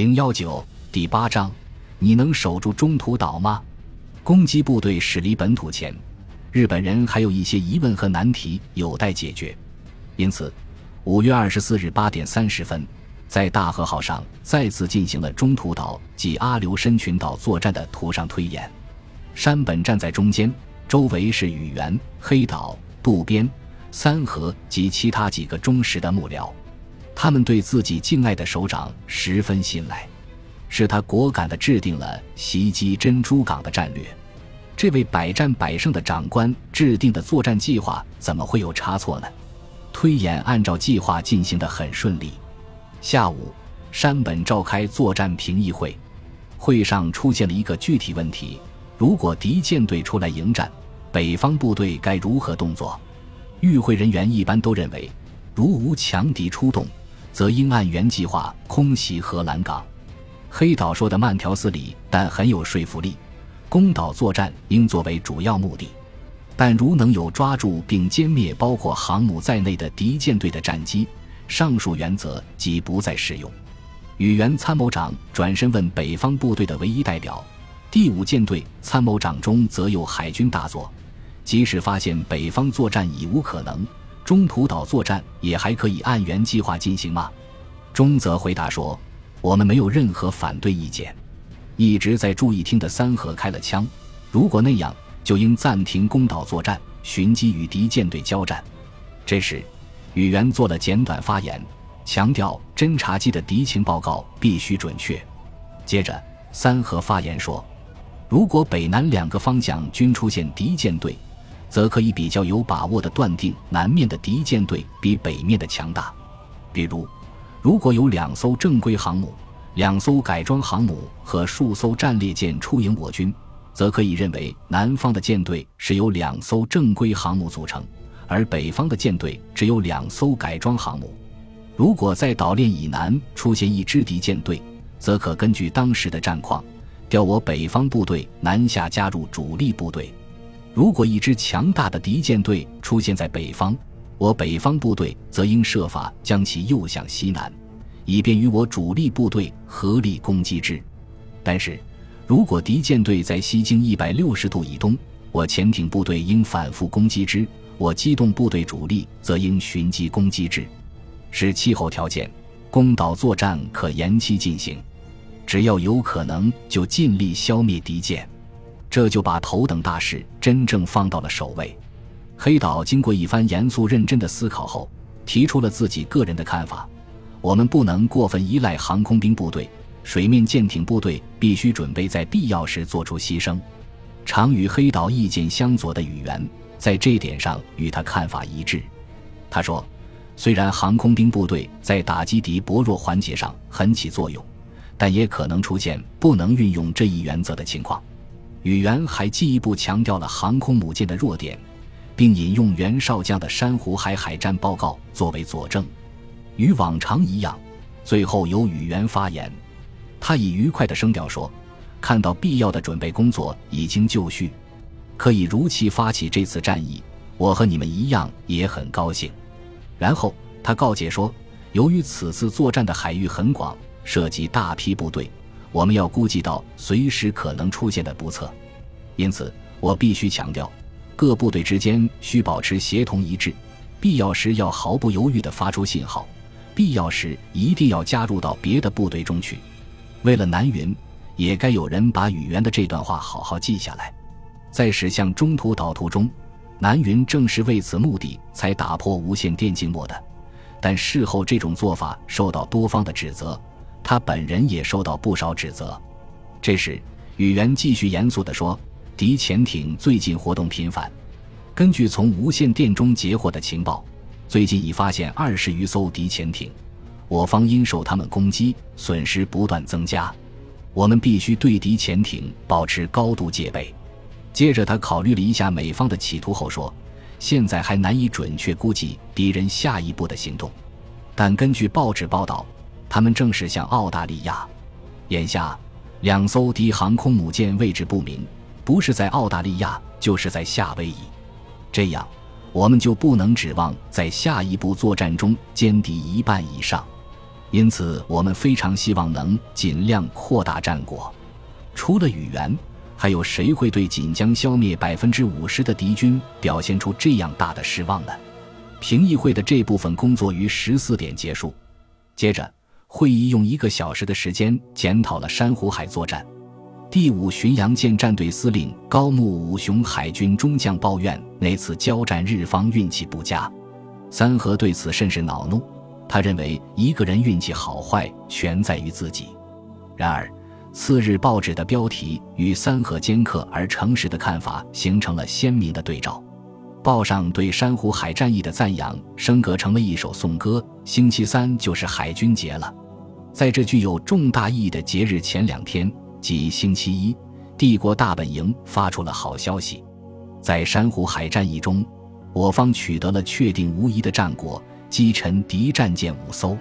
零幺九第八章，你能守住中途岛吗？攻击部队驶离本土前，日本人还有一些疑问和难题有待解决。因此，五月二十四日八点三十分，在大和号上再次进行了中途岛及阿留申群岛作战的图上推演。山本站在中间，周围是宇垣、黑岛、渡边、三河及其他几个忠实的幕僚。他们对自己敬爱的首长十分信赖，是他果敢地制定了袭击珍珠港的战略。这位百战百胜的长官制定的作战计划怎么会有差错呢？推演按照计划进行得很顺利。下午，山本召开作战评议会，会上出现了一个具体问题：如果敌舰队出来迎战，北方部队该如何动作？与会人员一般都认为，如无强敌出动。则应按原计划空袭荷兰港。黑岛说的慢条斯理，但很有说服力。攻岛作战应作为主要目的，但如能有抓住并歼灭包括航母在内的敌舰队的战机，上述原则即不再适用。宇原参谋长转身问北方部队的唯一代表，第五舰队参谋长中则有海军大佐，即使发现北方作战已无可能。中途岛作战也还可以按原计划进行吗？中泽回答说：“我们没有任何反对意见。”一直在注意听的三河开了枪。如果那样，就应暂停攻岛作战，寻机与敌舰队交战。这时，宇垣做了简短发言，强调侦察机的敌情报告必须准确。接着，三河发言说：“如果北南两个方向均出现敌舰队。”则可以比较有把握地断定南面的敌舰队比北面的强大。比如，如果有两艘正规航母、两艘改装航母和数艘战列舰出迎我军，则可以认为南方的舰队是由两艘正规航母组成，而北方的舰队只有两艘改装航母。如果在岛链以南出现一支敌舰队，则可根据当时的战况，调我北方部队南下加入主力部队。如果一支强大的敌舰队出现在北方，我北方部队则应设法将其诱向西南，以便与我主力部队合力攻击之。但是，如果敌舰队在西经一百六十度以东，我潜艇部队应反复攻击之；我机动部队主力则应寻机攻击之。是气候条件，攻岛作战可延期进行，只要有可能，就尽力消灭敌舰。这就把头等大事真正放到了首位。黑岛经过一番严肃认真的思考后，提出了自己个人的看法：我们不能过分依赖航空兵部队，水面舰艇部队必须准备在必要时做出牺牲。常与黑岛意见相左的宇垣，在这点上与他看法一致。他说：“虽然航空兵部队在打击敌薄弱环节上很起作用，但也可能出现不能运用这一原则的情况。”宇垣还进一步强调了航空母舰的弱点，并引用袁绍将的珊瑚海海战报告作为佐证。与往常一样，最后由宇垣发言。他以愉快的声调说：“看到必要的准备工作已经就绪，可以如期发起这次战役，我和你们一样也很高兴。”然后他告诫说：“由于此次作战的海域很广，涉及大批部队。”我们要估计到随时可能出现的不测，因此我必须强调，各部队之间需保持协同一致，必要时要毫不犹豫地发出信号，必要时一定要加入到别的部队中去。为了南云，也该有人把宇垣的这段话好好记下来。在驶向中途岛途中，南云正是为此目的才打破无线电静默的，但事后这种做法受到多方的指责。他本人也受到不少指责。这时，宇垣继续严肃地说：“敌潜艇最近活动频繁。根据从无线电中截获的情报，最近已发现二十余艘敌潜艇。我方因受他们攻击，损失不断增加。我们必须对敌潜艇保持高度戒备。”接着，他考虑了一下美方的企图后说：“现在还难以准确估计敌人下一步的行动，但根据报纸报道。”他们正是向澳大利亚。眼下，两艘敌航空母舰位置不明，不是在澳大利亚，就是在夏威夷。这样，我们就不能指望在下一步作战中歼敌一半以上。因此，我们非常希望能尽量扩大战果。除了语言，还有谁会对仅将消灭百分之五十的敌军表现出这样大的失望呢？评议会的这部分工作于十四点结束。接着，会议用一个小时的时间检讨了珊瑚海作战。第五巡洋舰战队司令高木武雄海军中将抱怨那次交战日方运气不佳，三河对此甚是恼怒。他认为一个人运气好坏全在于自己。然而，次日报纸的标题与三河尖刻而诚实的看法形成了鲜明的对照。报上对珊瑚海战役的赞扬升格成了一首颂歌。星期三就是海军节了，在这具有重大意义的节日前两天。即星期一，帝国大本营发出了好消息，在珊瑚海战役中，我方取得了确定无疑的战果，击沉敌战舰五艘，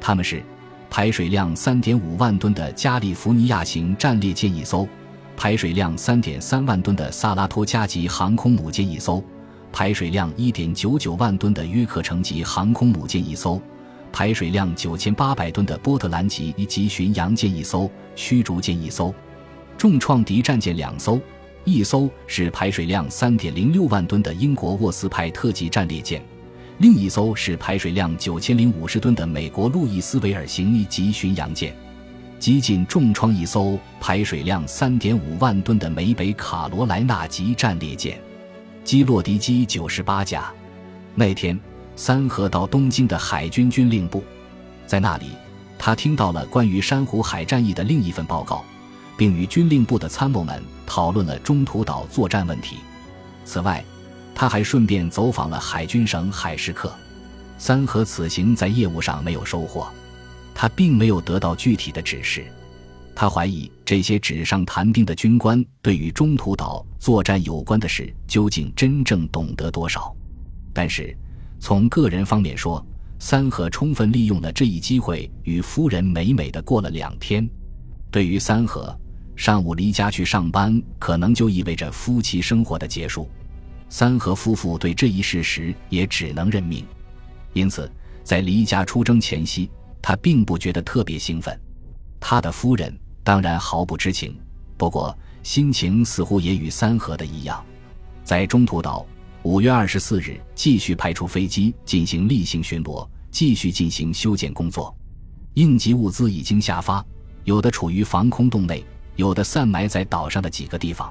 他们是排水量三点五万吨的加利福尼亚型战列舰一艘，排水量三点三万吨的萨拉托加级航空母舰一艘，排水量一点九九万吨的约克城级航空母舰一艘。排水量九千八百吨的波特兰级一级巡洋舰一艘，驱逐舰一艘，重创敌战舰两艘，一艘是排水量三点零六万吨的英国沃斯派特级战列舰，另一艘是排水量九千零五十吨的美国路易斯维尔型一级巡洋舰，激进重创一艘排水量三点五万吨的美北卡罗莱纳级战列舰，击落敌机九十八架。那天。三河到东京的海军军令部，在那里，他听到了关于珊瑚海战役的另一份报告，并与军令部的参谋们讨论了中途岛作战问题。此外，他还顺便走访了海军省海事课。三河此行在业务上没有收获，他并没有得到具体的指示。他怀疑这些纸上谈兵的军官对与中途岛作战有关的事究竟真正懂得多少。但是。从个人方面说，三和充分利用了这一机会，与夫人美美的过了两天。对于三和，上午离家去上班，可能就意味着夫妻生活的结束。三和夫妇对这一事实也只能认命。因此，在离家出征前夕，他并不觉得特别兴奋。他的夫人当然毫不知情，不过心情似乎也与三和的一样，在中途岛。五月二十四日，继续派出飞机进行例行巡逻，继续进行修建工作。应急物资已经下发，有的处于防空洞内，有的散埋在岛上的几个地方。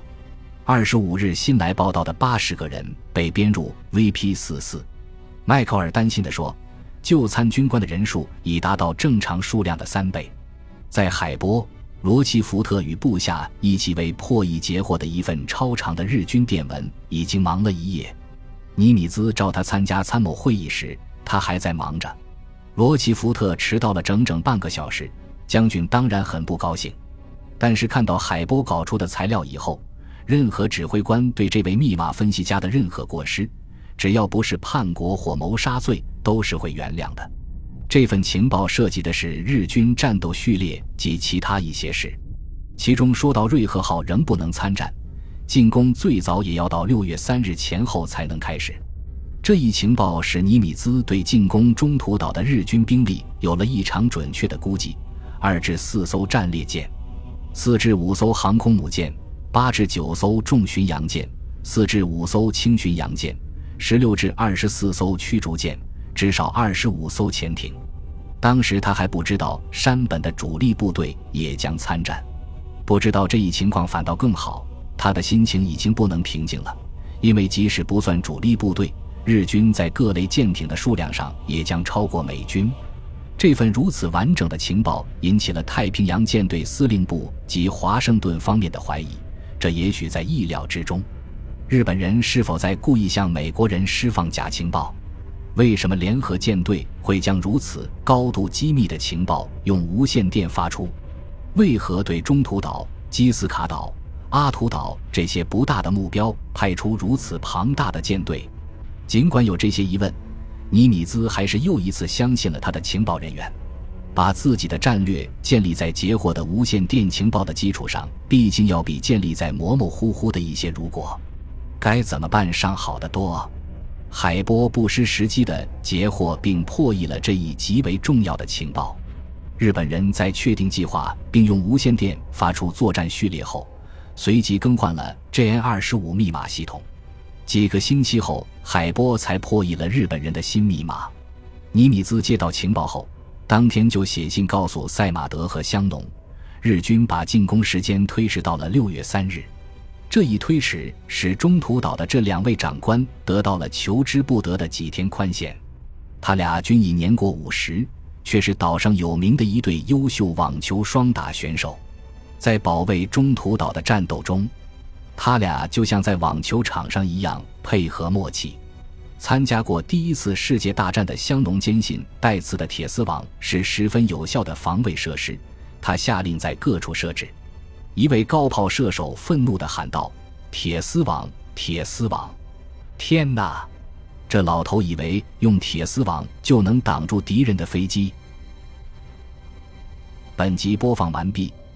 二十五日新来报道的八十个人被编入 VP 四四。迈克尔担心地说：“就参军官的人数已达到正常数量的三倍。”在海波，罗奇福特与部下一起为破译截获的一份超长的日军电文，已经忙了一夜。尼米兹召他参加参谋会议时，他还在忙着。罗奇福特迟到了整整半个小时，将军当然很不高兴。但是看到海波搞出的材料以后，任何指挥官对这位密码分析家的任何过失，只要不是叛国或谋杀罪，都是会原谅的。这份情报涉及的是日军战斗序列及其他一些事，其中说到瑞鹤号仍不能参战。进攻最早也要到六月三日前后才能开始。这一情报使尼米兹对进攻中途岛的日军兵力有了异常准确的估计：二至四艘战列舰，四至五艘航空母舰，八至九艘重巡洋舰，四至五艘轻巡洋舰，十六至二十四艘驱逐舰，至少二十五艘潜艇。当时他还不知道山本的主力部队也将参战，不知道这一情况反倒更好。他的心情已经不能平静了，因为即使不算主力部队，日军在各类舰艇的数量上也将超过美军。这份如此完整的情报引起了太平洋舰队司令部及华盛顿方面的怀疑，这也许在意料之中。日本人是否在故意向美国人释放假情报？为什么联合舰队会将如此高度机密的情报用无线电发出？为何对中途岛、基斯卡岛？阿图岛这些不大的目标派出如此庞大的舰队，尽管有这些疑问，尼米兹还是又一次相信了他的情报人员。把自己的战略建立在截获的无线电情报的基础上，毕竟要比建立在模模糊糊的一些“如果”该怎么办上好得多。海波不失时机地截获并破译了这一极为重要的情报。日本人在确定计划并用无线电发出作战序列后，随即更换了 JN 二十五密码系统。几个星期后，海波才破译了日本人的新密码。尼米兹接到情报后，当天就写信告诉赛马德和香农，日军把进攻时间推迟到了六月三日。这一推迟使中途岛的这两位长官得到了求之不得的几天宽限。他俩均已年过五十。却是岛上有名的一对优秀网球双打选手，在保卫中途岛的战斗中，他俩就像在网球场上一样配合默契。参加过第一次世界大战的香农坚信带刺的铁丝网是十分有效的防卫设施，他下令在各处设置。一位高炮射手愤怒地喊道：“铁丝网，铁丝网！天哪！”这老头以为用铁丝网就能挡住敌人的飞机。本集播放完毕，